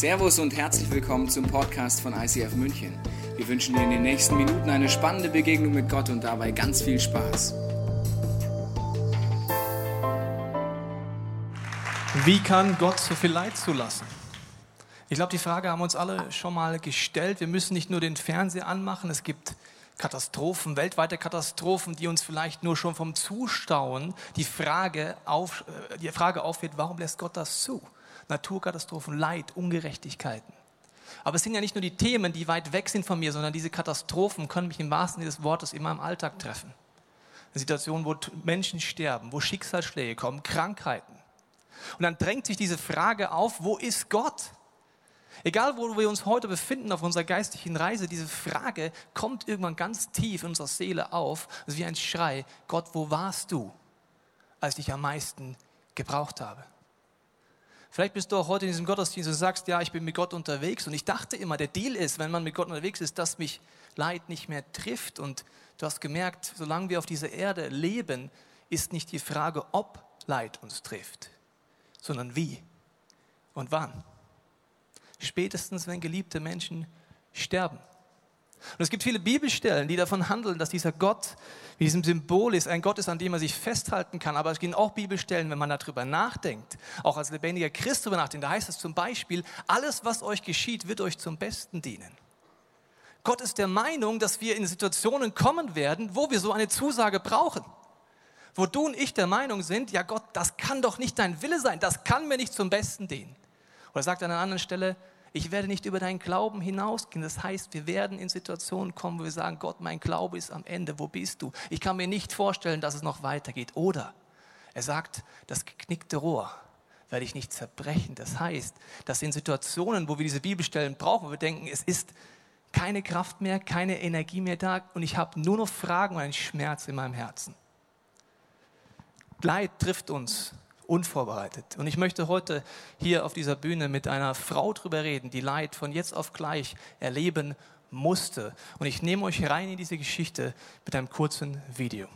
Servus und herzlich willkommen zum Podcast von ICF München. Wir wünschen dir in den nächsten Minuten eine spannende Begegnung mit Gott und dabei ganz viel Spaß. Wie kann Gott so viel Leid zulassen? Ich glaube, die Frage haben uns alle schon mal gestellt. Wir müssen nicht nur den Fernseher anmachen, es gibt Katastrophen, weltweite Katastrophen, die uns vielleicht nur schon vom Zustauen die Frage, auf, äh, die Frage aufwirft, warum lässt Gott das zu? Naturkatastrophen, Leid, Ungerechtigkeiten. Aber es sind ja nicht nur die Themen, die weit weg sind von mir, sondern diese Katastrophen können mich im wahrsten Sinne des Wortes immer im Alltag treffen. Eine Situation, wo Menschen sterben, wo Schicksalsschläge kommen, Krankheiten. Und dann drängt sich diese Frage auf, wo ist Gott? Egal, wo wir uns heute befinden auf unserer geistlichen Reise, diese Frage kommt irgendwann ganz tief in unserer Seele auf, also wie ein Schrei, Gott, wo warst du, als ich am meisten gebraucht habe? Vielleicht bist du auch heute in diesem Gottesdienst und sagst, ja, ich bin mit Gott unterwegs. Und ich dachte immer, der Deal ist, wenn man mit Gott unterwegs ist, dass mich Leid nicht mehr trifft. Und du hast gemerkt, solange wir auf dieser Erde leben, ist nicht die Frage, ob Leid uns trifft, sondern wie und wann. Spätestens, wenn geliebte Menschen sterben. Und es gibt viele Bibelstellen, die davon handeln, dass dieser Gott, wie diesem Symbol ist, ein Gott ist, an dem man sich festhalten kann. Aber es gibt auch Bibelstellen, wenn man darüber nachdenkt, auch als lebendiger Christ darüber nachdenkt. Da heißt es zum Beispiel, alles, was euch geschieht, wird euch zum Besten dienen. Gott ist der Meinung, dass wir in Situationen kommen werden, wo wir so eine Zusage brauchen. Wo du und ich der Meinung sind, ja Gott, das kann doch nicht dein Wille sein, das kann mir nicht zum Besten dienen. Oder sagt an einer anderen Stelle, ich werde nicht über deinen Glauben hinausgehen. Das heißt, wir werden in Situationen kommen, wo wir sagen, Gott, mein Glaube ist am Ende. Wo bist du? Ich kann mir nicht vorstellen, dass es noch weitergeht. Oder er sagt, das geknickte Rohr werde ich nicht zerbrechen. Das heißt, dass in Situationen, wo wir diese Bibelstellen brauchen, wir denken, es ist keine Kraft mehr, keine Energie mehr da und ich habe nur noch Fragen und einen Schmerz in meinem Herzen. Leid trifft uns unvorbereitet. Und ich möchte heute hier auf dieser Bühne mit einer Frau drüber reden, die Leid von jetzt auf gleich erleben musste. Und ich nehme euch rein in diese Geschichte mit einem kurzen Video.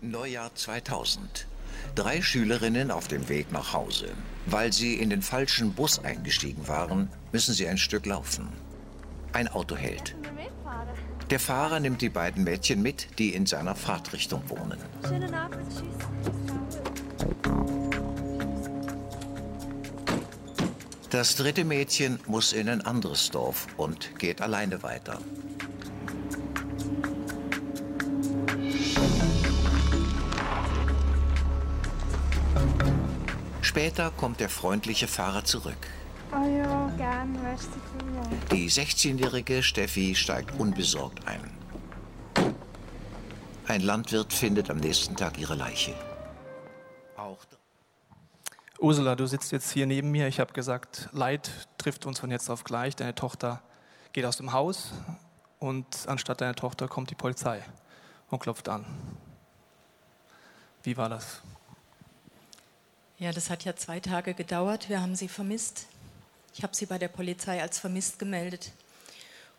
Neujahr 2000. Drei Schülerinnen auf dem Weg nach Hause. Weil sie in den falschen Bus eingestiegen waren, müssen sie ein Stück laufen. Ein Auto hält. Der Fahrer nimmt die beiden Mädchen mit, die in seiner Fahrtrichtung wohnen. Schönen Abend, tschüss. Das dritte Mädchen muss in ein anderes Dorf und geht alleine weiter. Später kommt der freundliche Fahrer zurück. Oh ja, gern, merci Die 16-jährige Steffi steigt unbesorgt ein. Ein Landwirt findet am nächsten Tag ihre Leiche. Auch Ursula, du sitzt jetzt hier neben mir. Ich habe gesagt, Leid trifft uns von jetzt auf gleich. Deine Tochter geht aus dem Haus und anstatt deiner Tochter kommt die Polizei und klopft an. Wie war das? Ja, das hat ja zwei Tage gedauert. Wir haben sie vermisst. Ich habe sie bei der Polizei als vermisst gemeldet.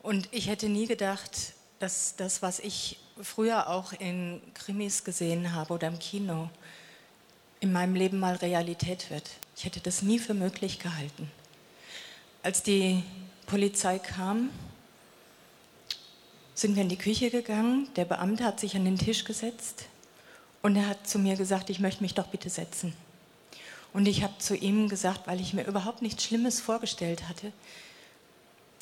Und ich hätte nie gedacht, dass das, was ich früher auch in Krimis gesehen habe oder im Kino, in meinem Leben mal Realität wird. Ich hätte das nie für möglich gehalten. Als die Polizei kam, sind wir in die Küche gegangen. Der Beamte hat sich an den Tisch gesetzt und er hat zu mir gesagt, ich möchte mich doch bitte setzen. Und ich habe zu ihm gesagt, weil ich mir überhaupt nichts Schlimmes vorgestellt hatte,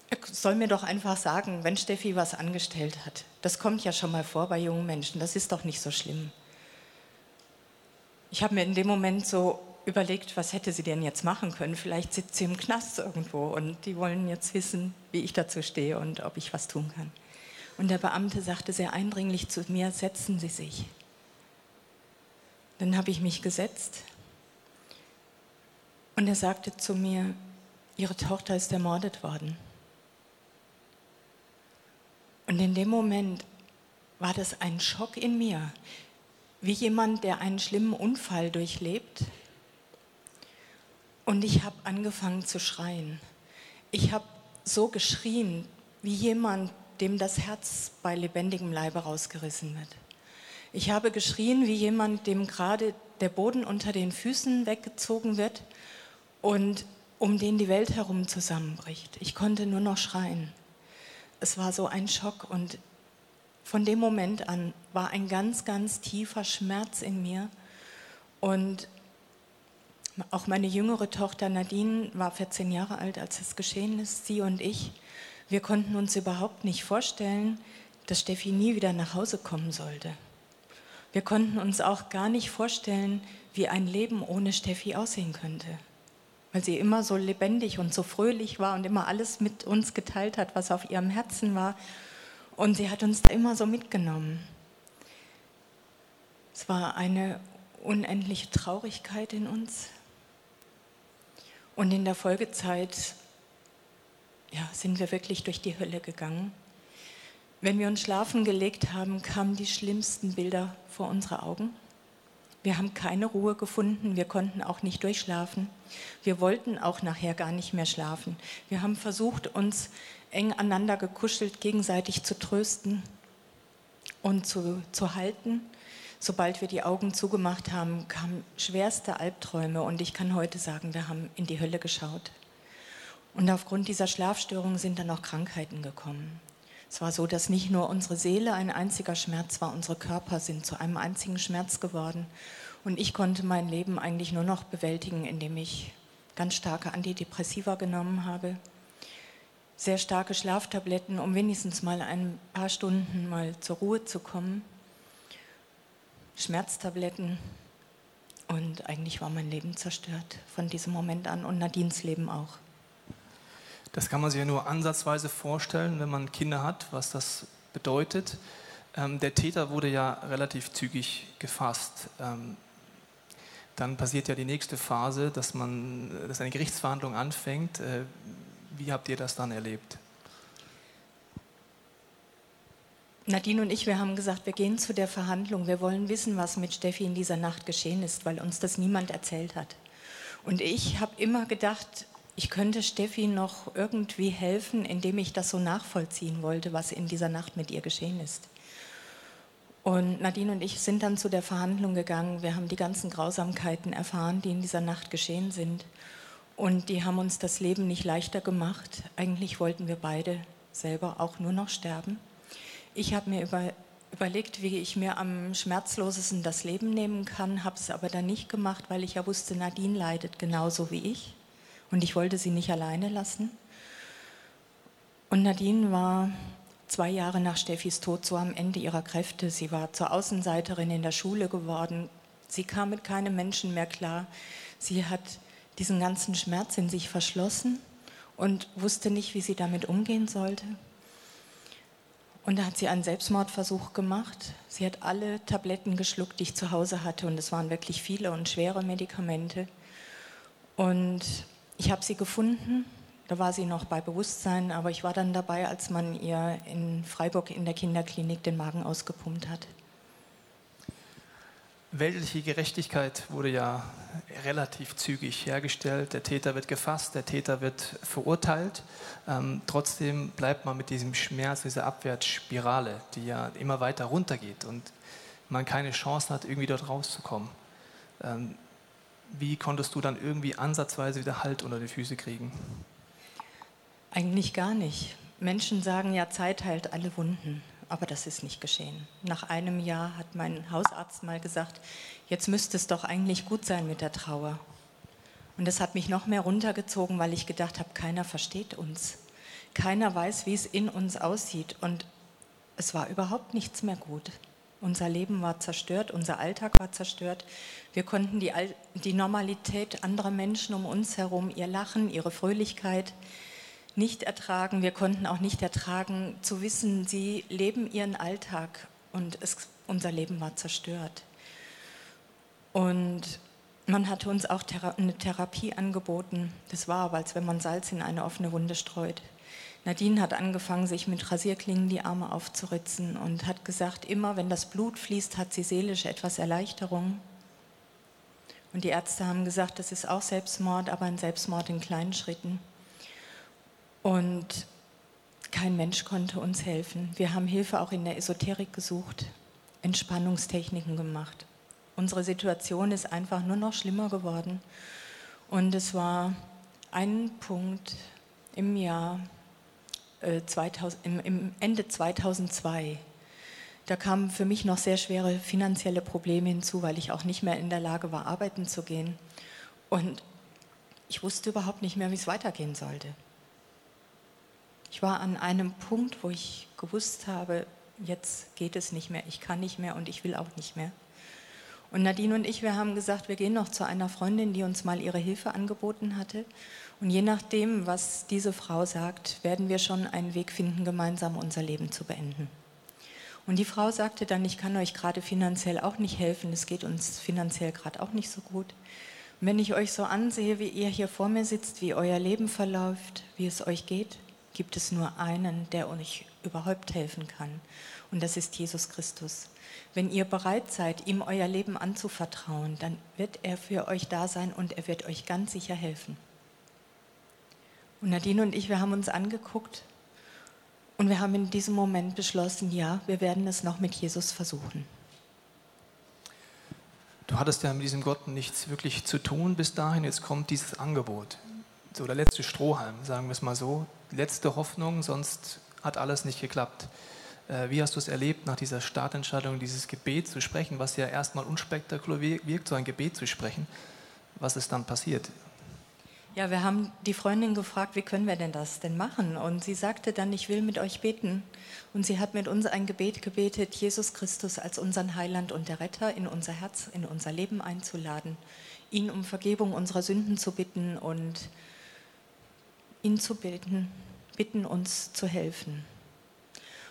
er soll mir doch einfach sagen, wenn Steffi was angestellt hat. Das kommt ja schon mal vor bei jungen Menschen, das ist doch nicht so schlimm. Ich habe mir in dem Moment so überlegt, was hätte sie denn jetzt machen können? Vielleicht sitzt sie im Knast irgendwo und die wollen jetzt wissen, wie ich dazu stehe und ob ich was tun kann. Und der Beamte sagte sehr eindringlich zu mir, setzen Sie sich. Dann habe ich mich gesetzt und er sagte zu mir, Ihre Tochter ist ermordet worden. Und in dem Moment war das ein Schock in mir, wie jemand, der einen schlimmen Unfall durchlebt. Und ich habe angefangen zu schreien. Ich habe so geschrien, wie jemand, dem das Herz bei lebendigem Leibe rausgerissen wird. Ich habe geschrien, wie jemand, dem gerade der Boden unter den Füßen weggezogen wird und um den die Welt herum zusammenbricht. Ich konnte nur noch schreien. Es war so ein Schock und von dem Moment an war ein ganz, ganz tiefer Schmerz in mir. Und auch meine jüngere Tochter Nadine war 14 Jahre alt, als es geschehen ist. Sie und ich, wir konnten uns überhaupt nicht vorstellen, dass Steffi nie wieder nach Hause kommen sollte. Wir konnten uns auch gar nicht vorstellen, wie ein Leben ohne Steffi aussehen könnte. Weil sie immer so lebendig und so fröhlich war und immer alles mit uns geteilt hat, was auf ihrem Herzen war. Und sie hat uns da immer so mitgenommen. Es war eine unendliche Traurigkeit in uns. Und in der Folgezeit ja, sind wir wirklich durch die Hölle gegangen. Wenn wir uns schlafen gelegt haben, kamen die schlimmsten Bilder vor unsere Augen. Wir haben keine Ruhe gefunden, wir konnten auch nicht durchschlafen. Wir wollten auch nachher gar nicht mehr schlafen. Wir haben versucht, uns eng aneinander gekuschelt, gegenseitig zu trösten und zu, zu halten. Sobald wir die Augen zugemacht haben, kamen schwerste Albträume und ich kann heute sagen, wir haben in die Hölle geschaut. Und aufgrund dieser Schlafstörungen sind dann auch Krankheiten gekommen. Es war so, dass nicht nur unsere Seele ein einziger Schmerz war, unsere Körper sind zu einem einzigen Schmerz geworden. Und ich konnte mein Leben eigentlich nur noch bewältigen, indem ich ganz starke Antidepressiva genommen habe, sehr starke Schlaftabletten, um wenigstens mal ein paar Stunden mal zur Ruhe zu kommen, Schmerztabletten. Und eigentlich war mein Leben zerstört von diesem Moment an und Nadines Leben auch. Das kann man sich ja nur ansatzweise vorstellen, wenn man Kinder hat, was das bedeutet. Ähm, der Täter wurde ja relativ zügig gefasst. Ähm, dann passiert ja die nächste Phase, dass, man, dass eine Gerichtsverhandlung anfängt. Äh, wie habt ihr das dann erlebt? Nadine und ich, wir haben gesagt, wir gehen zu der Verhandlung. Wir wollen wissen, was mit Steffi in dieser Nacht geschehen ist, weil uns das niemand erzählt hat. Und ich habe immer gedacht, ich könnte Steffi noch irgendwie helfen, indem ich das so nachvollziehen wollte, was in dieser Nacht mit ihr geschehen ist. Und Nadine und ich sind dann zu der Verhandlung gegangen. Wir haben die ganzen Grausamkeiten erfahren, die in dieser Nacht geschehen sind. Und die haben uns das Leben nicht leichter gemacht. Eigentlich wollten wir beide selber auch nur noch sterben. Ich habe mir über, überlegt, wie ich mir am schmerzlosesten das Leben nehmen kann, habe es aber dann nicht gemacht, weil ich ja wusste, Nadine leidet genauso wie ich und ich wollte sie nicht alleine lassen. Und Nadine war zwei Jahre nach Steffis Tod so am Ende ihrer Kräfte. Sie war zur Außenseiterin in der Schule geworden. Sie kam mit keinem Menschen mehr klar. Sie hat diesen ganzen Schmerz in sich verschlossen und wusste nicht, wie sie damit umgehen sollte. Und da hat sie einen Selbstmordversuch gemacht. Sie hat alle Tabletten geschluckt, die ich zu Hause hatte, und es waren wirklich viele und schwere Medikamente. Und ich habe sie gefunden, da war sie noch bei Bewusstsein, aber ich war dann dabei, als man ihr in Freiburg in der Kinderklinik den Magen ausgepumpt hat. Weltliche Gerechtigkeit wurde ja relativ zügig hergestellt. Der Täter wird gefasst, der Täter wird verurteilt. Ähm, trotzdem bleibt man mit diesem Schmerz, dieser Abwärtsspirale, die ja immer weiter runtergeht und man keine Chance hat, irgendwie dort rauszukommen. Ähm, wie konntest du dann irgendwie ansatzweise wieder Halt unter die Füße kriegen? Eigentlich gar nicht. Menschen sagen ja, Zeit heilt alle Wunden, aber das ist nicht geschehen. Nach einem Jahr hat mein Hausarzt mal gesagt, jetzt müsste es doch eigentlich gut sein mit der Trauer. Und das hat mich noch mehr runtergezogen, weil ich gedacht habe, keiner versteht uns. Keiner weiß, wie es in uns aussieht. Und es war überhaupt nichts mehr gut. Unser Leben war zerstört, unser Alltag war zerstört. Wir konnten die, die Normalität anderer Menschen um uns herum, ihr Lachen, ihre Fröhlichkeit nicht ertragen. Wir konnten auch nicht ertragen zu wissen, sie leben ihren Alltag und es, unser Leben war zerstört. Und man hatte uns auch eine Therapie angeboten. Das war aber, als wenn man Salz in eine offene Wunde streut. Nadine hat angefangen, sich mit Rasierklingen die Arme aufzuritzen und hat gesagt, immer wenn das Blut fließt, hat sie seelisch etwas Erleichterung. Und die Ärzte haben gesagt, das ist auch Selbstmord, aber ein Selbstmord in kleinen Schritten. Und kein Mensch konnte uns helfen. Wir haben Hilfe auch in der Esoterik gesucht, Entspannungstechniken gemacht. Unsere Situation ist einfach nur noch schlimmer geworden. Und es war ein Punkt im Jahr 2000, im, im Ende 2002. Da kamen für mich noch sehr schwere finanzielle Probleme hinzu, weil ich auch nicht mehr in der Lage war, arbeiten zu gehen. Und ich wusste überhaupt nicht mehr, wie es weitergehen sollte. Ich war an einem Punkt, wo ich gewusst habe, jetzt geht es nicht mehr, ich kann nicht mehr und ich will auch nicht mehr. Und Nadine und ich, wir haben gesagt, wir gehen noch zu einer Freundin, die uns mal ihre Hilfe angeboten hatte. Und je nachdem, was diese Frau sagt, werden wir schon einen Weg finden, gemeinsam unser Leben zu beenden. Und die Frau sagte dann, ich kann euch gerade finanziell auch nicht helfen, es geht uns finanziell gerade auch nicht so gut. Und wenn ich euch so ansehe, wie ihr hier vor mir sitzt, wie euer Leben verläuft, wie es euch geht, gibt es nur einen, der euch überhaupt helfen kann. Und das ist Jesus Christus. Wenn ihr bereit seid, ihm euer Leben anzuvertrauen, dann wird er für euch da sein und er wird euch ganz sicher helfen. Und Nadine und ich, wir haben uns angeguckt und wir haben in diesem Moment beschlossen, ja, wir werden es noch mit Jesus versuchen. Du hattest ja mit diesem Gott nichts wirklich zu tun bis dahin. Jetzt kommt dieses Angebot. So der letzte Strohhalm, sagen wir es mal so. Letzte Hoffnung, sonst hat alles nicht geklappt. Äh, wie hast du es erlebt, nach dieser Startentscheidung dieses Gebet zu sprechen, was ja erstmal unspektakulär wirkt, so ein Gebet zu sprechen? Was ist dann passiert? Ja, wir haben die Freundin gefragt, wie können wir denn das denn machen? Und sie sagte dann, ich will mit euch beten. Und sie hat mit uns ein Gebet gebetet, Jesus Christus als unseren Heiland und der Retter in unser Herz, in unser Leben einzuladen, ihn um Vergebung unserer Sünden zu bitten und ihn zu bitten, bitten uns zu helfen.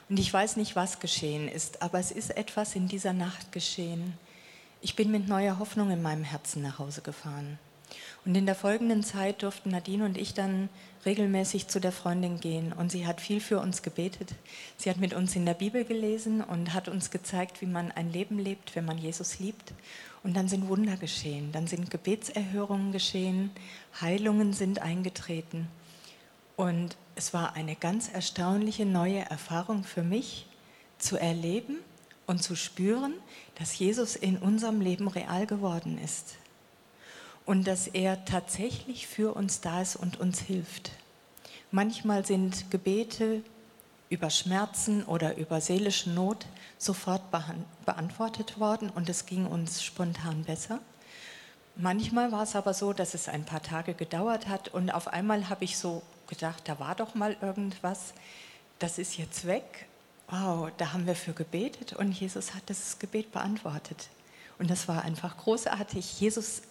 Und ich weiß nicht, was geschehen ist, aber es ist etwas in dieser Nacht geschehen. Ich bin mit neuer Hoffnung in meinem Herzen nach Hause gefahren. Und in der folgenden Zeit durften Nadine und ich dann regelmäßig zu der Freundin gehen. Und sie hat viel für uns gebetet. Sie hat mit uns in der Bibel gelesen und hat uns gezeigt, wie man ein Leben lebt, wenn man Jesus liebt. Und dann sind Wunder geschehen, dann sind Gebetserhörungen geschehen, Heilungen sind eingetreten. Und es war eine ganz erstaunliche neue Erfahrung für mich zu erleben und zu spüren, dass Jesus in unserem Leben real geworden ist und dass er tatsächlich für uns da ist und uns hilft. Manchmal sind Gebete über Schmerzen oder über seelische Not sofort beantwortet worden und es ging uns spontan besser. Manchmal war es aber so, dass es ein paar Tage gedauert hat und auf einmal habe ich so gedacht, da war doch mal irgendwas, das ist jetzt weg. Wow, da haben wir für gebetet und Jesus hat das Gebet beantwortet. Und das war einfach großartig. Jesus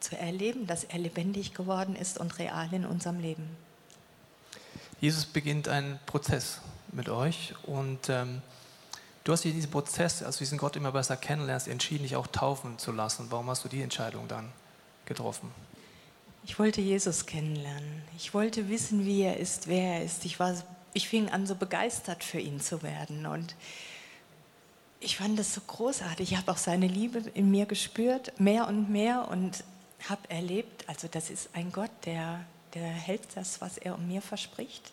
zu erleben, dass er lebendig geworden ist und real in unserem Leben. Jesus beginnt einen Prozess mit euch und ähm, du hast dich in diesem Prozess, als du diesen Gott immer besser kennenlernst, entschieden, dich auch taufen zu lassen. Warum hast du die Entscheidung dann getroffen? Ich wollte Jesus kennenlernen. Ich wollte wissen, wie er ist, wer er ist. Ich, war, ich fing an, so begeistert für ihn zu werden. Und ich fand das so großartig. Ich habe auch seine Liebe in mir gespürt, mehr und mehr. Und habe erlebt, also das ist ein Gott, der, der hält das, was er um mir verspricht.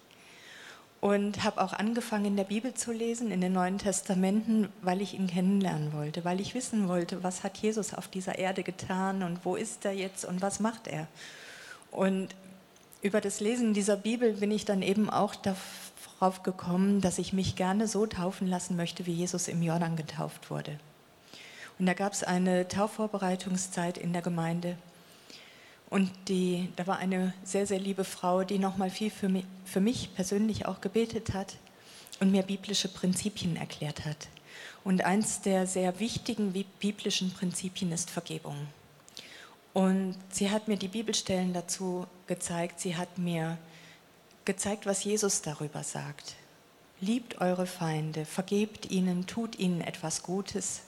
Und habe auch angefangen, in der Bibel zu lesen, in den Neuen Testamenten, weil ich ihn kennenlernen wollte, weil ich wissen wollte, was hat Jesus auf dieser Erde getan und wo ist er jetzt und was macht er. Und über das Lesen dieser Bibel bin ich dann eben auch darauf gekommen, dass ich mich gerne so taufen lassen möchte, wie Jesus im Jordan getauft wurde. Und da gab es eine Taufvorbereitungszeit in der Gemeinde. Und die, da war eine sehr, sehr liebe Frau, die nochmal viel für mich, für mich persönlich auch gebetet hat und mir biblische Prinzipien erklärt hat. Und eins der sehr wichtigen biblischen Prinzipien ist Vergebung. Und sie hat mir die Bibelstellen dazu gezeigt. Sie hat mir gezeigt, was Jesus darüber sagt. Liebt eure Feinde, vergebt ihnen, tut ihnen etwas Gutes.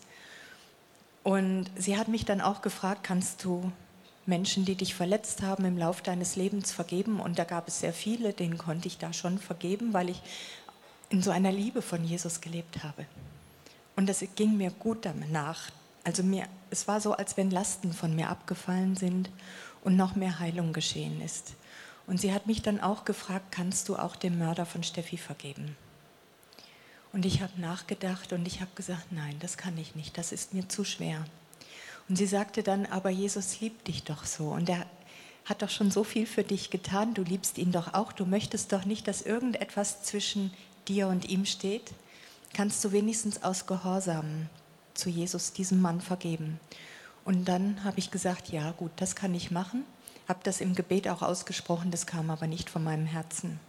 Und sie hat mich dann auch gefragt, kannst du Menschen, die dich verletzt haben, im Lauf deines Lebens vergeben. Und da gab es sehr viele, denen konnte ich da schon vergeben, weil ich in so einer Liebe von Jesus gelebt habe. Und das ging mir gut danach. Also mir, es war so, als wenn Lasten von mir abgefallen sind und noch mehr Heilung geschehen ist. Und sie hat mich dann auch gefragt, kannst du auch dem Mörder von Steffi vergeben? Und ich habe nachgedacht und ich habe gesagt, nein, das kann ich nicht, das ist mir zu schwer. Und sie sagte dann, aber Jesus liebt dich doch so und er hat doch schon so viel für dich getan, du liebst ihn doch auch, du möchtest doch nicht, dass irgendetwas zwischen dir und ihm steht. Kannst du wenigstens aus Gehorsam zu Jesus diesem Mann vergeben? Und dann habe ich gesagt, ja gut, das kann ich machen, habe das im Gebet auch ausgesprochen, das kam aber nicht von meinem Herzen.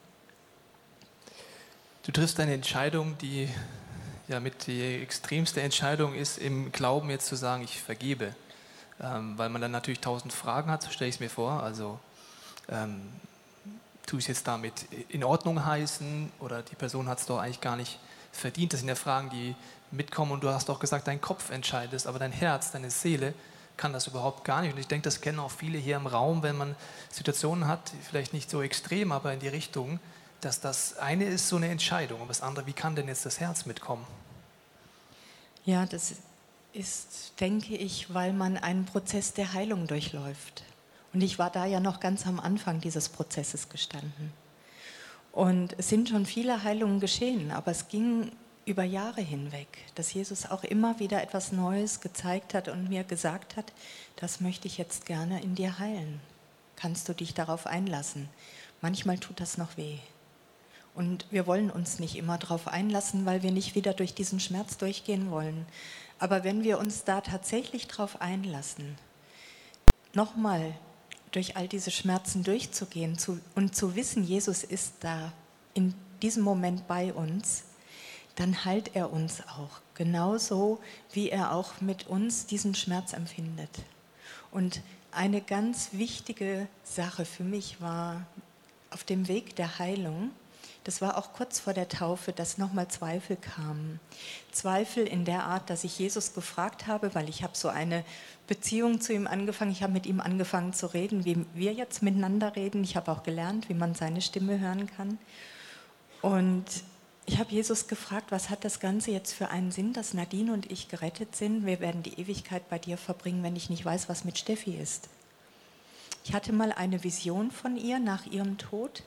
Du triffst eine Entscheidung, die ja mit die extremste Entscheidung ist, im Glauben jetzt zu sagen, ich vergebe. Ähm, weil man dann natürlich tausend Fragen hat, so stelle ich es mir vor. Also ähm, tue ich es jetzt damit in Ordnung heißen oder die Person hat es doch eigentlich gar nicht verdient. Das sind ja Fragen, die mitkommen und du hast auch gesagt, dein Kopf entscheidet es, aber dein Herz, deine Seele kann das überhaupt gar nicht. Und ich denke, das kennen auch viele hier im Raum, wenn man Situationen hat, vielleicht nicht so extrem, aber in die Richtung, dass das eine ist so eine Entscheidung und das andere, wie kann denn jetzt das Herz mitkommen? Ja, das ist, denke ich, weil man einen Prozess der Heilung durchläuft. Und ich war da ja noch ganz am Anfang dieses Prozesses gestanden. Und es sind schon viele Heilungen geschehen, aber es ging über Jahre hinweg, dass Jesus auch immer wieder etwas Neues gezeigt hat und mir gesagt hat, das möchte ich jetzt gerne in dir heilen. Kannst du dich darauf einlassen? Manchmal tut das noch weh. Und wir wollen uns nicht immer darauf einlassen, weil wir nicht wieder durch diesen Schmerz durchgehen wollen. Aber wenn wir uns da tatsächlich darauf einlassen, nochmal durch all diese Schmerzen durchzugehen zu, und zu wissen, Jesus ist da in diesem Moment bei uns, dann heilt er uns auch, genauso wie er auch mit uns diesen Schmerz empfindet. Und eine ganz wichtige Sache für mich war auf dem Weg der Heilung, das war auch kurz vor der Taufe, dass nochmal Zweifel kamen. Zweifel in der Art, dass ich Jesus gefragt habe, weil ich habe so eine Beziehung zu ihm angefangen. Ich habe mit ihm angefangen zu reden, wie wir jetzt miteinander reden. Ich habe auch gelernt, wie man seine Stimme hören kann. Und ich habe Jesus gefragt, was hat das Ganze jetzt für einen Sinn, dass Nadine und ich gerettet sind? Wir werden die Ewigkeit bei dir verbringen, wenn ich nicht weiß, was mit Steffi ist. Ich hatte mal eine Vision von ihr nach ihrem Tod.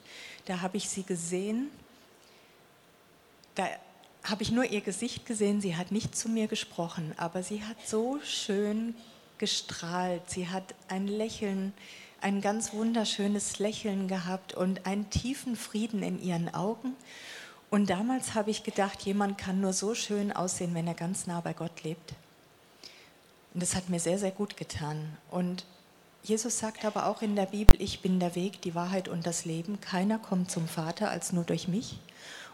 Da habe ich sie gesehen. Da habe ich nur ihr Gesicht gesehen. Sie hat nicht zu mir gesprochen, aber sie hat so schön gestrahlt. Sie hat ein Lächeln, ein ganz wunderschönes Lächeln gehabt und einen tiefen Frieden in ihren Augen. Und damals habe ich gedacht, jemand kann nur so schön aussehen, wenn er ganz nah bei Gott lebt. Und das hat mir sehr, sehr gut getan. Und Jesus sagt aber auch in der Bibel, ich bin der Weg, die Wahrheit und das Leben. Keiner kommt zum Vater als nur durch mich.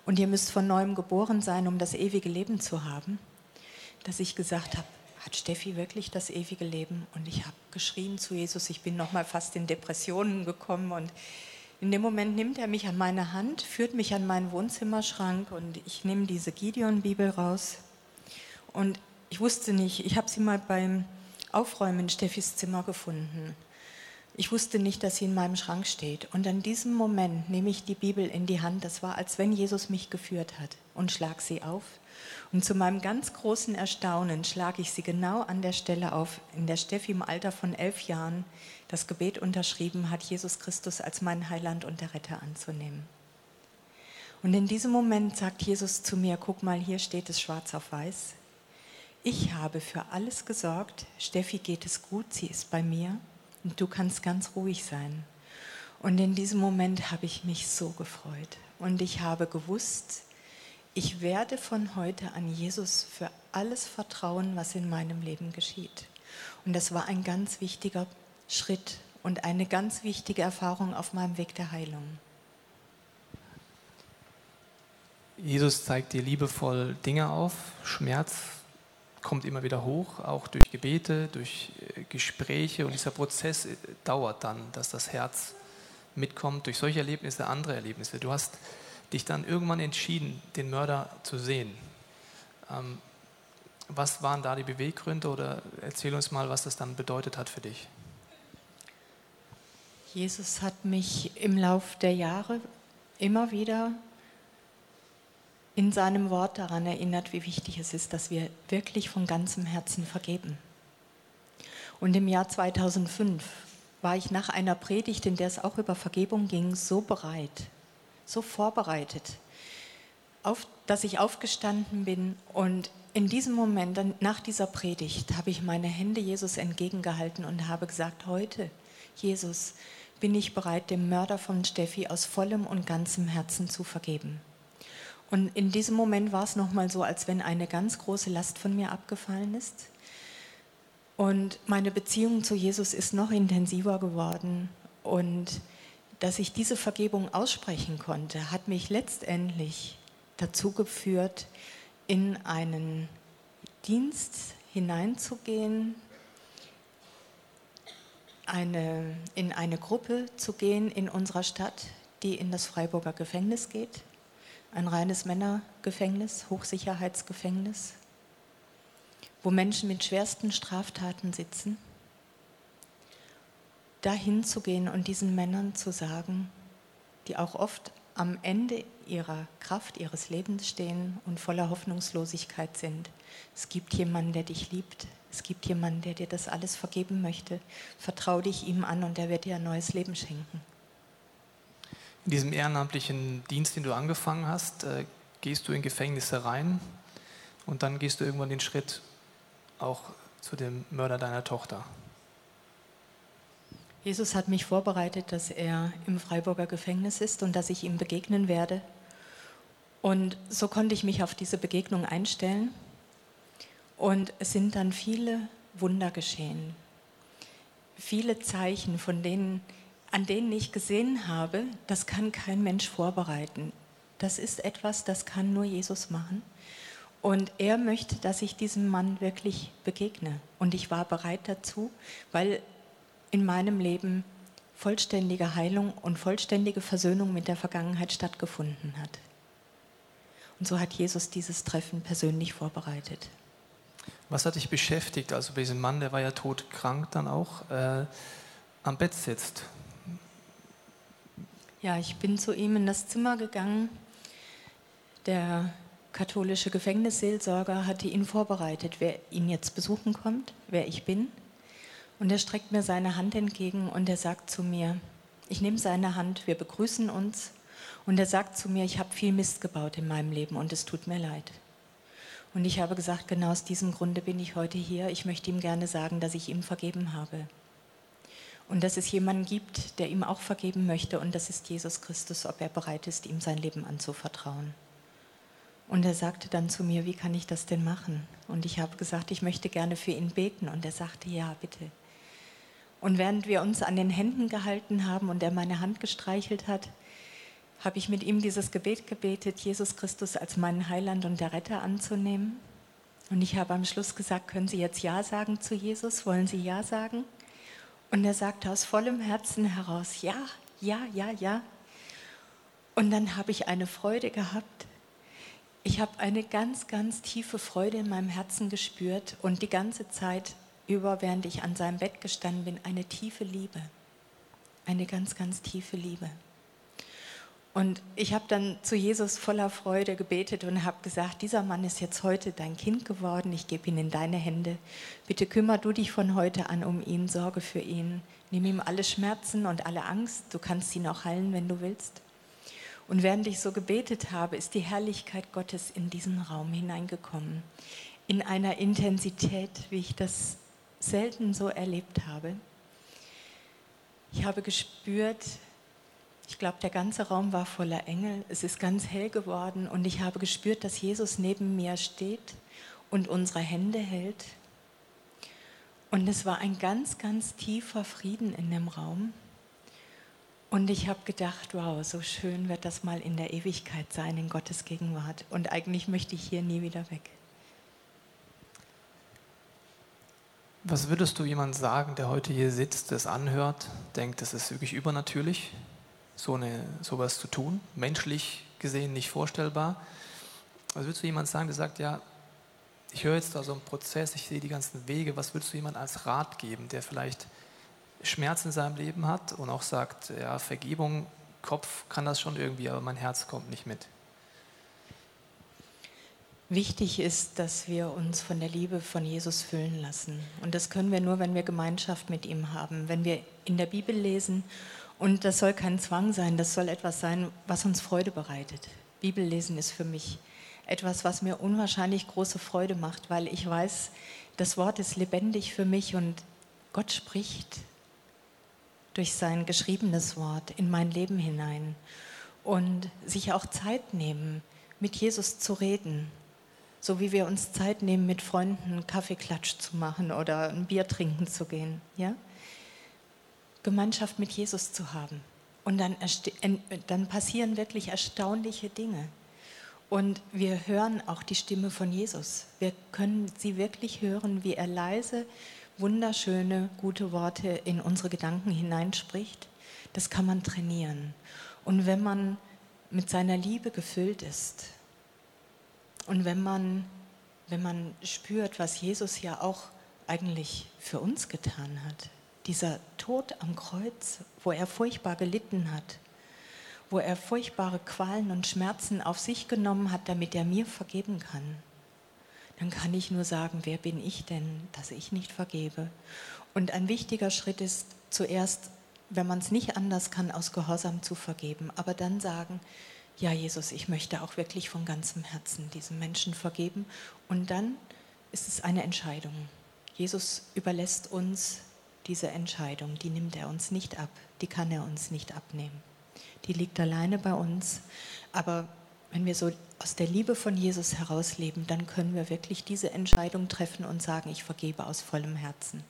Und ihr müsst von neuem geboren sein, um das ewige Leben zu haben. Dass ich gesagt habe, hat Steffi wirklich das ewige Leben? Und ich habe geschrien zu Jesus, ich bin noch mal fast in Depressionen gekommen. Und in dem Moment nimmt er mich an meine Hand, führt mich an meinen Wohnzimmerschrank und ich nehme diese Gideon-Bibel raus. Und ich wusste nicht, ich habe sie mal beim Aufräumen in Steffis Zimmer gefunden. Ich wusste nicht, dass sie in meinem Schrank steht. Und an diesem Moment nehme ich die Bibel in die Hand. Das war, als wenn Jesus mich geführt hat und schlag sie auf. Und zu meinem ganz großen Erstaunen schlage ich sie genau an der Stelle auf, in der Steffi im Alter von elf Jahren das Gebet unterschrieben hat, Jesus Christus als meinen Heiland und der Retter anzunehmen. Und in diesem Moment sagt Jesus zu mir, guck mal, hier steht es schwarz auf weiß ich habe für alles gesorgt, Steffi geht es gut, sie ist bei mir und du kannst ganz ruhig sein. Und in diesem Moment habe ich mich so gefreut und ich habe gewusst, ich werde von heute an Jesus für alles vertrauen, was in meinem Leben geschieht. Und das war ein ganz wichtiger Schritt und eine ganz wichtige Erfahrung auf meinem Weg der Heilung. Jesus zeigt dir liebevoll Dinge auf, Schmerz, kommt immer wieder hoch, auch durch Gebete, durch äh, Gespräche und dieser Prozess äh, dauert dann, dass das Herz mitkommt durch solche Erlebnisse, andere Erlebnisse. Du hast dich dann irgendwann entschieden, den Mörder zu sehen. Ähm, was waren da die Beweggründe oder erzähl uns mal, was das dann bedeutet hat für dich? Jesus hat mich im Lauf der Jahre immer wieder in seinem Wort daran erinnert, wie wichtig es ist, dass wir wirklich von ganzem Herzen vergeben. Und im Jahr 2005 war ich nach einer Predigt, in der es auch über Vergebung ging, so bereit, so vorbereitet, auf, dass ich aufgestanden bin und in diesem Moment, dann, nach dieser Predigt, habe ich meine Hände Jesus entgegengehalten und habe gesagt, heute, Jesus, bin ich bereit, dem Mörder von Steffi aus vollem und ganzem Herzen zu vergeben. Und in diesem Moment war es nochmal so, als wenn eine ganz große Last von mir abgefallen ist. Und meine Beziehung zu Jesus ist noch intensiver geworden. Und dass ich diese Vergebung aussprechen konnte, hat mich letztendlich dazu geführt, in einen Dienst hineinzugehen, eine, in eine Gruppe zu gehen in unserer Stadt, die in das Freiburger Gefängnis geht ein reines Männergefängnis, Hochsicherheitsgefängnis, wo Menschen mit schwersten Straftaten sitzen, dahin zu gehen und diesen Männern zu sagen, die auch oft am Ende ihrer Kraft, ihres Lebens stehen und voller Hoffnungslosigkeit sind. Es gibt jemanden, der dich liebt. Es gibt jemanden, der dir das alles vergeben möchte. Vertrau dich ihm an und er wird dir ein neues Leben schenken in diesem ehrenamtlichen Dienst, den du angefangen hast, äh, gehst du in Gefängnisse rein und dann gehst du irgendwann den Schritt auch zu dem Mörder deiner Tochter. Jesus hat mich vorbereitet, dass er im Freiburger Gefängnis ist und dass ich ihm begegnen werde. Und so konnte ich mich auf diese Begegnung einstellen. Und es sind dann viele Wunder geschehen. Viele Zeichen, von denen an denen ich gesehen habe, das kann kein Mensch vorbereiten. Das ist etwas, das kann nur Jesus machen. Und er möchte, dass ich diesem Mann wirklich begegne. Und ich war bereit dazu, weil in meinem Leben vollständige Heilung und vollständige Versöhnung mit der Vergangenheit stattgefunden hat. Und so hat Jesus dieses Treffen persönlich vorbereitet. Was hat dich beschäftigt, also bei diesem Mann, der war ja todkrank dann auch, äh, am Bett sitzt? Ja, ich bin zu ihm in das Zimmer gegangen. Der katholische Gefängnisseelsorger hatte ihn vorbereitet, wer ihn jetzt besuchen kommt, wer ich bin. Und er streckt mir seine Hand entgegen und er sagt zu mir, ich nehme seine Hand, wir begrüßen uns. Und er sagt zu mir, ich habe viel Mist gebaut in meinem Leben und es tut mir leid. Und ich habe gesagt, genau aus diesem Grunde bin ich heute hier. Ich möchte ihm gerne sagen, dass ich ihm vergeben habe und dass es jemanden gibt, der ihm auch vergeben möchte und das ist Jesus Christus, ob er bereit ist, ihm sein Leben anzuvertrauen. Und er sagte dann zu mir, wie kann ich das denn machen? Und ich habe gesagt, ich möchte gerne für ihn beten. Und er sagte, ja, bitte. Und während wir uns an den Händen gehalten haben und er meine Hand gestreichelt hat, habe ich mit ihm dieses Gebet gebetet, Jesus Christus als meinen Heiland und der Retter anzunehmen. Und ich habe am Schluss gesagt, können Sie jetzt Ja sagen zu Jesus? Wollen Sie Ja sagen? Und er sagte aus vollem Herzen heraus, ja, ja, ja, ja. Und dann habe ich eine Freude gehabt. Ich habe eine ganz, ganz tiefe Freude in meinem Herzen gespürt und die ganze Zeit über, während ich an seinem Bett gestanden bin, eine tiefe Liebe. Eine ganz, ganz tiefe Liebe. Und ich habe dann zu Jesus voller Freude gebetet und habe gesagt, dieser Mann ist jetzt heute dein Kind geworden, ich gebe ihn in deine Hände. Bitte kümmer du dich von heute an um ihn, sorge für ihn, nimm ihm alle Schmerzen und alle Angst, du kannst ihn auch heilen, wenn du willst. Und während ich so gebetet habe, ist die Herrlichkeit Gottes in diesen Raum hineingekommen, in einer Intensität, wie ich das selten so erlebt habe. Ich habe gespürt, ich glaube, der ganze Raum war voller Engel. Es ist ganz hell geworden und ich habe gespürt, dass Jesus neben mir steht und unsere Hände hält. Und es war ein ganz, ganz tiefer Frieden in dem Raum. Und ich habe gedacht, wow, so schön wird das mal in der Ewigkeit sein, in Gottes Gegenwart. Und eigentlich möchte ich hier nie wieder weg. Was würdest du jemand sagen, der heute hier sitzt, das anhört, denkt, das ist wirklich übernatürlich? So eine, sowas zu tun, menschlich gesehen nicht vorstellbar. Was würdest du jemand sagen, der sagt, ja, ich höre jetzt da so einen Prozess, ich sehe die ganzen Wege, was würdest du jemand als Rat geben, der vielleicht Schmerz in seinem Leben hat und auch sagt, ja, Vergebung, Kopf kann das schon irgendwie, aber mein Herz kommt nicht mit? Wichtig ist, dass wir uns von der Liebe von Jesus füllen lassen. Und das können wir nur, wenn wir Gemeinschaft mit ihm haben. Wenn wir in der Bibel lesen und das soll kein Zwang sein, das soll etwas sein, was uns Freude bereitet. Bibellesen ist für mich etwas, was mir unwahrscheinlich große Freude macht, weil ich weiß, das Wort ist lebendig für mich und Gott spricht durch sein geschriebenes Wort in mein Leben hinein und sich auch Zeit nehmen, mit Jesus zu reden, so wie wir uns Zeit nehmen, mit Freunden Kaffeeklatsch zu machen oder ein Bier trinken zu gehen. Ja? Gemeinschaft mit Jesus zu haben. Und dann, dann passieren wirklich erstaunliche Dinge. Und wir hören auch die Stimme von Jesus. Wir können sie wirklich hören, wie er leise, wunderschöne, gute Worte in unsere Gedanken hineinspricht. Das kann man trainieren. Und wenn man mit seiner Liebe gefüllt ist und wenn man, wenn man spürt, was Jesus ja auch eigentlich für uns getan hat, dieser Tod am Kreuz, wo er furchtbar gelitten hat, wo er furchtbare Qualen und Schmerzen auf sich genommen hat, damit er mir vergeben kann, dann kann ich nur sagen, wer bin ich denn, dass ich nicht vergebe? Und ein wichtiger Schritt ist zuerst, wenn man es nicht anders kann, aus Gehorsam zu vergeben, aber dann sagen, ja Jesus, ich möchte auch wirklich von ganzem Herzen diesem Menschen vergeben. Und dann ist es eine Entscheidung. Jesus überlässt uns diese Entscheidung, die nimmt er uns nicht ab, die kann er uns nicht abnehmen die liegt alleine bei uns. Aber wenn wir so aus der Liebe von Jesus herausleben, dann können wir wirklich diese Entscheidung treffen und sagen, ich vergebe aus vollem Herzen.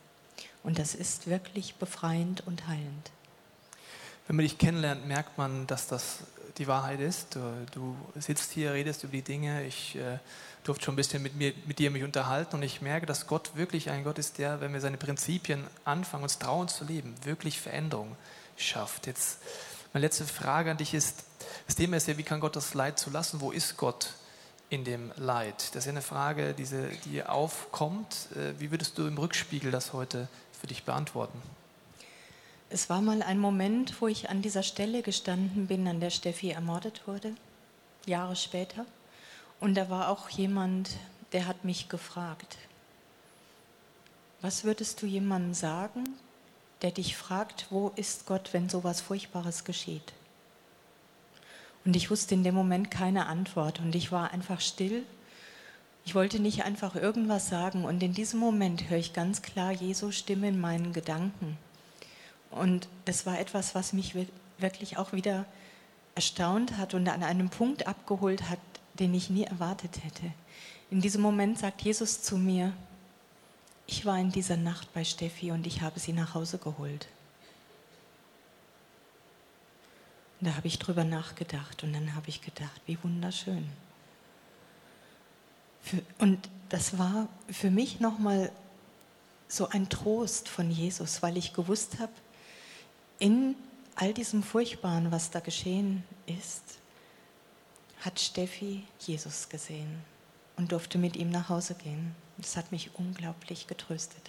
Und das ist wirklich befreiend und heilend. Wenn man dich kennenlernt, merkt man, dass das die Wahrheit ist. Du, sitzt hier, redest über die Dinge. Ich äh, durfte schon ein bisschen mit, mir, mit dir mich unterhalten und ich merke, dass Gott wirklich ein Gott ist, der, wenn wir seine Prinzipien anfangen, uns trauen zu leben, wirklich Veränderung schafft. Jetzt meine letzte Frage an dich ist, das Thema ist ja, wie kann Gott das Leid zulassen? Wo ist Gott in dem Leid? Das ist ja eine Frage, diese, die aufkommt. Äh, wie würdest du im Rückspiegel das heute für dich beantworten? Es war mal ein Moment, wo ich an dieser Stelle gestanden bin, an der Steffi ermordet wurde, Jahre später. Und da war auch jemand, der hat mich gefragt, was würdest du jemandem sagen, der dich fragt, wo ist Gott, wenn sowas Furchtbares geschieht? Und ich wusste in dem Moment keine Antwort und ich war einfach still. Ich wollte nicht einfach irgendwas sagen und in diesem Moment höre ich ganz klar Jesu Stimme in meinen Gedanken. Und das war etwas, was mich wirklich auch wieder erstaunt hat und an einem Punkt abgeholt hat, den ich nie erwartet hätte. In diesem Moment sagt Jesus zu mir, ich war in dieser Nacht bei Steffi und ich habe sie nach Hause geholt. Und da habe ich drüber nachgedacht und dann habe ich gedacht, wie wunderschön. Für, und das war für mich nochmal so ein Trost von Jesus, weil ich gewusst habe, in all diesem Furchtbaren, was da geschehen ist, hat Steffi Jesus gesehen und durfte mit ihm nach Hause gehen. Das hat mich unglaublich getröstet.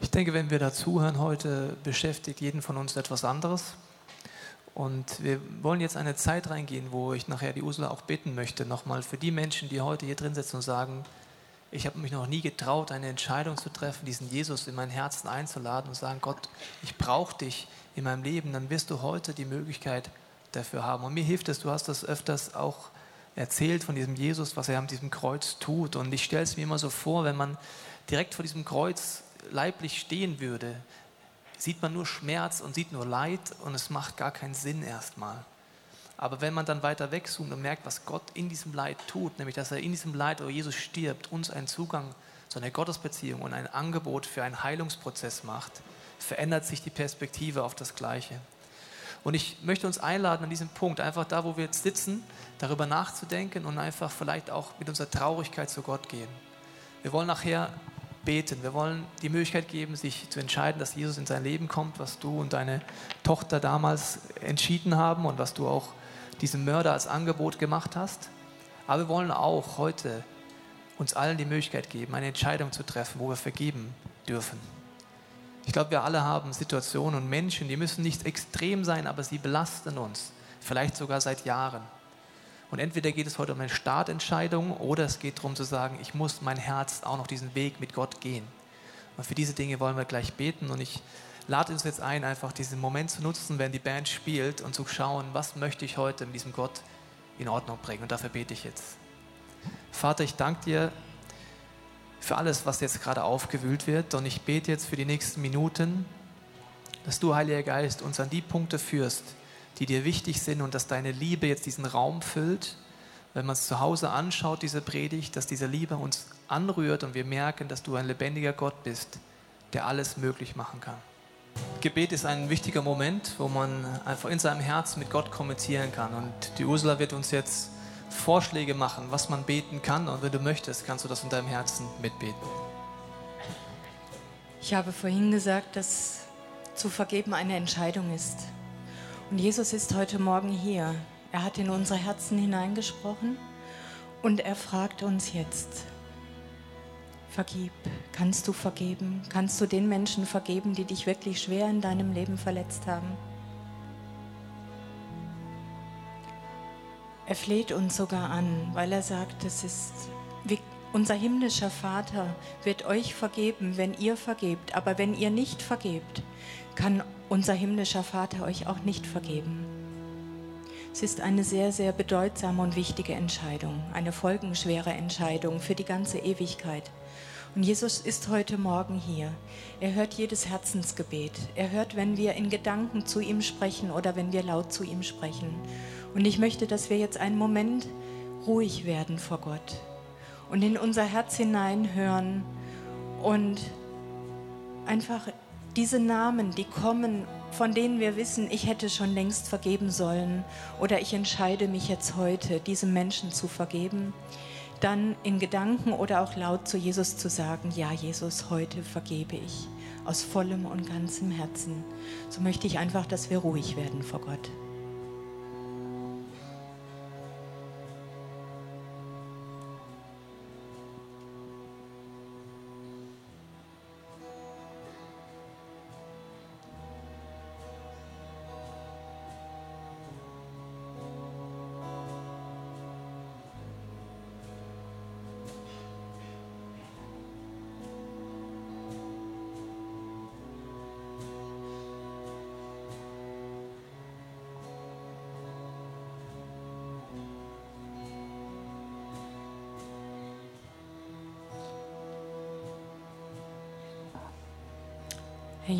Ich denke, wenn wir dazuhören heute, beschäftigt jeden von uns etwas anderes. Und wir wollen jetzt eine Zeit reingehen, wo ich nachher die Ursula auch bitten möchte, nochmal für die Menschen, die heute hier drin sitzen und sagen, ich habe mich noch nie getraut, eine Entscheidung zu treffen, diesen Jesus in mein Herzen einzuladen und sagen, Gott, ich brauche dich in meinem Leben, dann wirst du heute die Möglichkeit dafür haben. Und mir hilft es, du hast das öfters auch erzählt von diesem Jesus, was er an diesem Kreuz tut. Und ich stelle es mir immer so vor, wenn man direkt vor diesem Kreuz leiblich stehen würde, sieht man nur Schmerz und sieht nur Leid und es macht gar keinen Sinn erstmal. Aber wenn man dann weiter wegzoomt und merkt, was Gott in diesem Leid tut, nämlich dass er in diesem Leid, wo Jesus stirbt, uns einen Zugang zu einer Gottesbeziehung und ein Angebot für einen Heilungsprozess macht, verändert sich die Perspektive auf das Gleiche. Und ich möchte uns einladen an diesem Punkt, einfach da, wo wir jetzt sitzen, darüber nachzudenken und einfach vielleicht auch mit unserer Traurigkeit zu Gott gehen. Wir wollen nachher beten. Wir wollen die Möglichkeit geben, sich zu entscheiden, dass Jesus in sein Leben kommt, was du und deine Tochter damals entschieden haben und was du auch diesem Mörder als Angebot gemacht hast. Aber wir wollen auch heute uns allen die Möglichkeit geben, eine Entscheidung zu treffen, wo wir vergeben dürfen. Ich glaube, wir alle haben Situationen und Menschen, die müssen nicht extrem sein, aber sie belasten uns, vielleicht sogar seit Jahren. Und entweder geht es heute um eine Startentscheidung oder es geht darum zu sagen, ich muss mein Herz auch noch diesen Weg mit Gott gehen. Und für diese Dinge wollen wir gleich beten und ich lade uns jetzt ein, einfach diesen Moment zu nutzen, wenn die Band spielt und zu schauen, was möchte ich heute mit diesem Gott in Ordnung bringen. Und dafür bete ich jetzt. Vater, ich danke dir für alles, was jetzt gerade aufgewühlt wird. Und ich bete jetzt für die nächsten Minuten, dass du, Heiliger Geist, uns an die Punkte führst, die dir wichtig sind und dass deine Liebe jetzt diesen Raum füllt. Wenn man es zu Hause anschaut, diese Predigt, dass diese Liebe uns anrührt und wir merken, dass du ein lebendiger Gott bist, der alles möglich machen kann. Gebet ist ein wichtiger Moment, wo man einfach in seinem Herzen mit Gott kommunizieren kann. Und die Ursula wird uns jetzt Vorschläge machen, was man beten kann. Und wenn du möchtest, kannst du das in deinem Herzen mitbeten. Ich habe vorhin gesagt, dass zu vergeben eine Entscheidung ist. Und Jesus ist heute Morgen hier. Er hat in unsere Herzen hineingesprochen und er fragt uns jetzt, vergib, kannst du vergeben? Kannst du den Menschen vergeben, die dich wirklich schwer in deinem Leben verletzt haben? Er fleht uns sogar an, weil er sagt, es ist unser himmlischer Vater wird euch vergeben, wenn ihr vergebt, aber wenn ihr nicht vergebt, kann unser himmlischer Vater euch auch nicht vergeben. Es ist eine sehr, sehr bedeutsame und wichtige Entscheidung, eine folgenschwere Entscheidung für die ganze Ewigkeit. Und Jesus ist heute Morgen hier. Er hört jedes Herzensgebet. Er hört, wenn wir in Gedanken zu ihm sprechen oder wenn wir laut zu ihm sprechen. Und ich möchte, dass wir jetzt einen Moment ruhig werden vor Gott und in unser Herz hineinhören und einfach diese Namen, die kommen, von denen wir wissen, ich hätte schon längst vergeben sollen oder ich entscheide mich jetzt heute, diesem Menschen zu vergeben, dann in Gedanken oder auch laut zu Jesus zu sagen, ja Jesus, heute vergebe ich aus vollem und ganzem Herzen. So möchte ich einfach, dass wir ruhig werden vor Gott.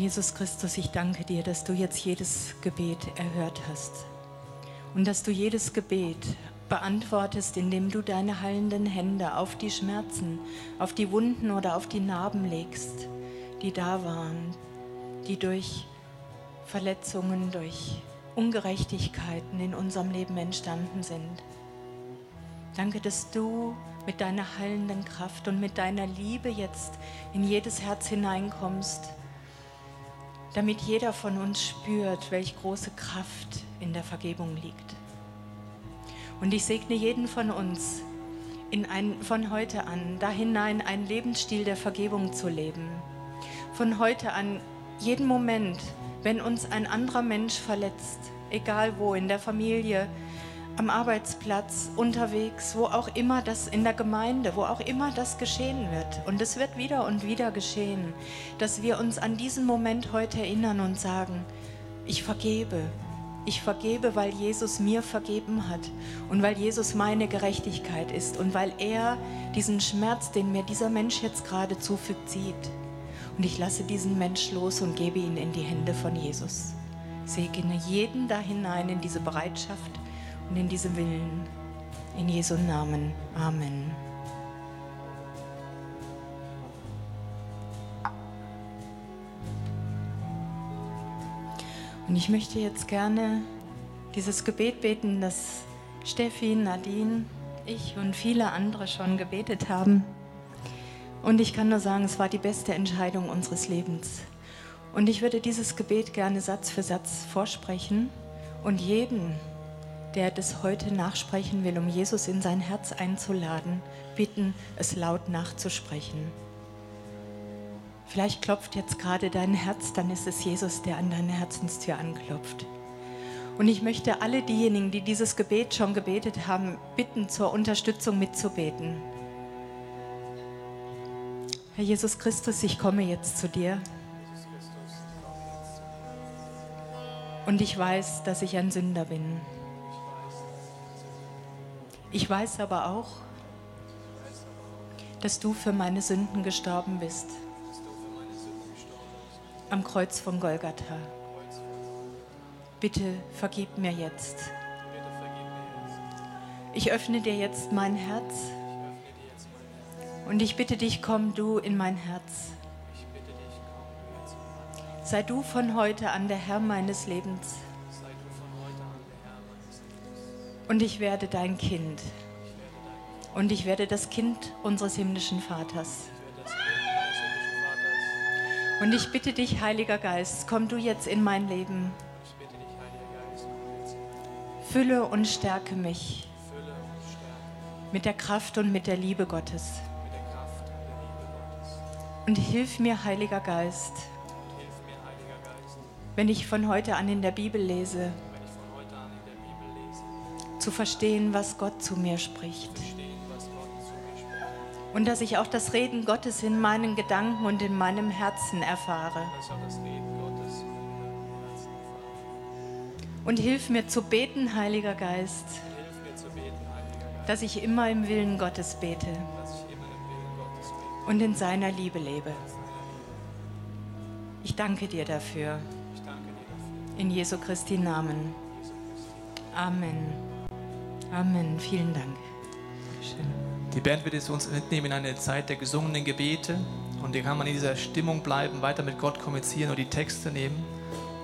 Jesus Christus, ich danke dir, dass du jetzt jedes Gebet erhört hast und dass du jedes Gebet beantwortest, indem du deine heilenden Hände auf die Schmerzen, auf die Wunden oder auf die Narben legst, die da waren, die durch Verletzungen, durch Ungerechtigkeiten in unserem Leben entstanden sind. Danke, dass du mit deiner heilenden Kraft und mit deiner Liebe jetzt in jedes Herz hineinkommst damit jeder von uns spürt, welch große Kraft in der Vergebung liegt. Und ich segne jeden von uns, in ein, von heute an da hinein einen Lebensstil der Vergebung zu leben. Von heute an, jeden Moment, wenn uns ein anderer Mensch verletzt, egal wo, in der Familie, am Arbeitsplatz, unterwegs, wo auch immer das in der Gemeinde, wo auch immer das geschehen wird. Und es wird wieder und wieder geschehen, dass wir uns an diesen Moment heute erinnern und sagen, ich vergebe. Ich vergebe, weil Jesus mir vergeben hat und weil Jesus meine Gerechtigkeit ist und weil er diesen Schmerz, den mir dieser Mensch jetzt gerade zufügt, sieht. Und ich lasse diesen Mensch los und gebe ihn in die Hände von Jesus. Segne jeden da hinein in diese Bereitschaft und in diesem Willen. In Jesu Namen. Amen. Und ich möchte jetzt gerne dieses Gebet beten, das Steffi, Nadine, ich und viele andere schon gebetet haben. Und ich kann nur sagen, es war die beste Entscheidung unseres Lebens. Und ich würde dieses Gebet gerne Satz für Satz vorsprechen und jeden, der das heute nachsprechen will, um Jesus in sein Herz einzuladen, bitten, es laut nachzusprechen. Vielleicht klopft jetzt gerade dein Herz, dann ist es Jesus, der an deine Herzenstür anklopft. Und ich möchte alle diejenigen, die dieses Gebet schon gebetet haben, bitten, zur Unterstützung mitzubeten. Herr Jesus Christus, ich komme jetzt zu dir. Und ich weiß, dass ich ein Sünder bin. Ich weiß aber auch, dass du für meine Sünden gestorben bist. Am Kreuz von Golgatha. Bitte vergib mir jetzt. Ich öffne dir jetzt mein Herz und ich bitte dich, komm du in mein Herz. Sei du von heute an der Herr meines Lebens. Und ich werde dein Kind. Und ich werde das Kind unseres himmlischen Vaters. Und ich bitte dich, Heiliger Geist, komm du jetzt in mein Leben. Fülle und stärke mich mit der Kraft und mit der Liebe Gottes. Und hilf mir, Heiliger Geist, wenn ich von heute an in der Bibel lese, zu verstehen, was Gott zu mir spricht. Und dass ich auch das Reden Gottes in meinen Gedanken und in meinem Herzen erfahre. Und hilf mir zu beten, Heiliger Geist, dass ich immer im Willen Gottes bete und in seiner Liebe lebe. Ich danke dir dafür. In Jesu Christi Namen. Amen. Amen. Vielen Dank. Die Band wird jetzt uns mitnehmen in eine Zeit der gesungenen Gebete. Und hier kann man in dieser Stimmung bleiben, weiter mit Gott kommunizieren und die Texte nehmen.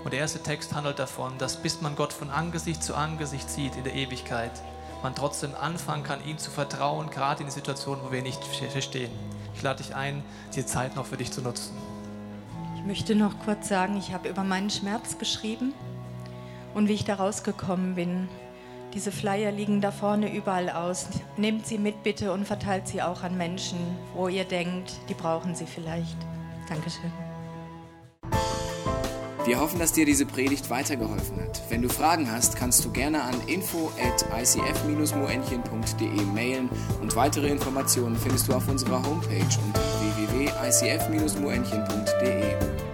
Und der erste Text handelt davon, dass bis man Gott von Angesicht zu Angesicht sieht in der Ewigkeit, man trotzdem anfangen kann, ihm zu vertrauen, gerade in Situationen, wo wir nicht verstehen. Ich lade dich ein, diese Zeit noch für dich zu nutzen. Ich möchte noch kurz sagen, ich habe über meinen Schmerz geschrieben und wie ich da rausgekommen bin. Diese Flyer liegen da vorne überall aus. Nehmt sie mit bitte und verteilt sie auch an Menschen, wo ihr denkt, die brauchen sie vielleicht. Dankeschön. Wir hoffen, dass dir diese Predigt weitergeholfen hat. Wenn du Fragen hast, kannst du gerne an info at icf-moenchen.de mailen und weitere Informationen findest du auf unserer Homepage unter www.icf-moenchen.de.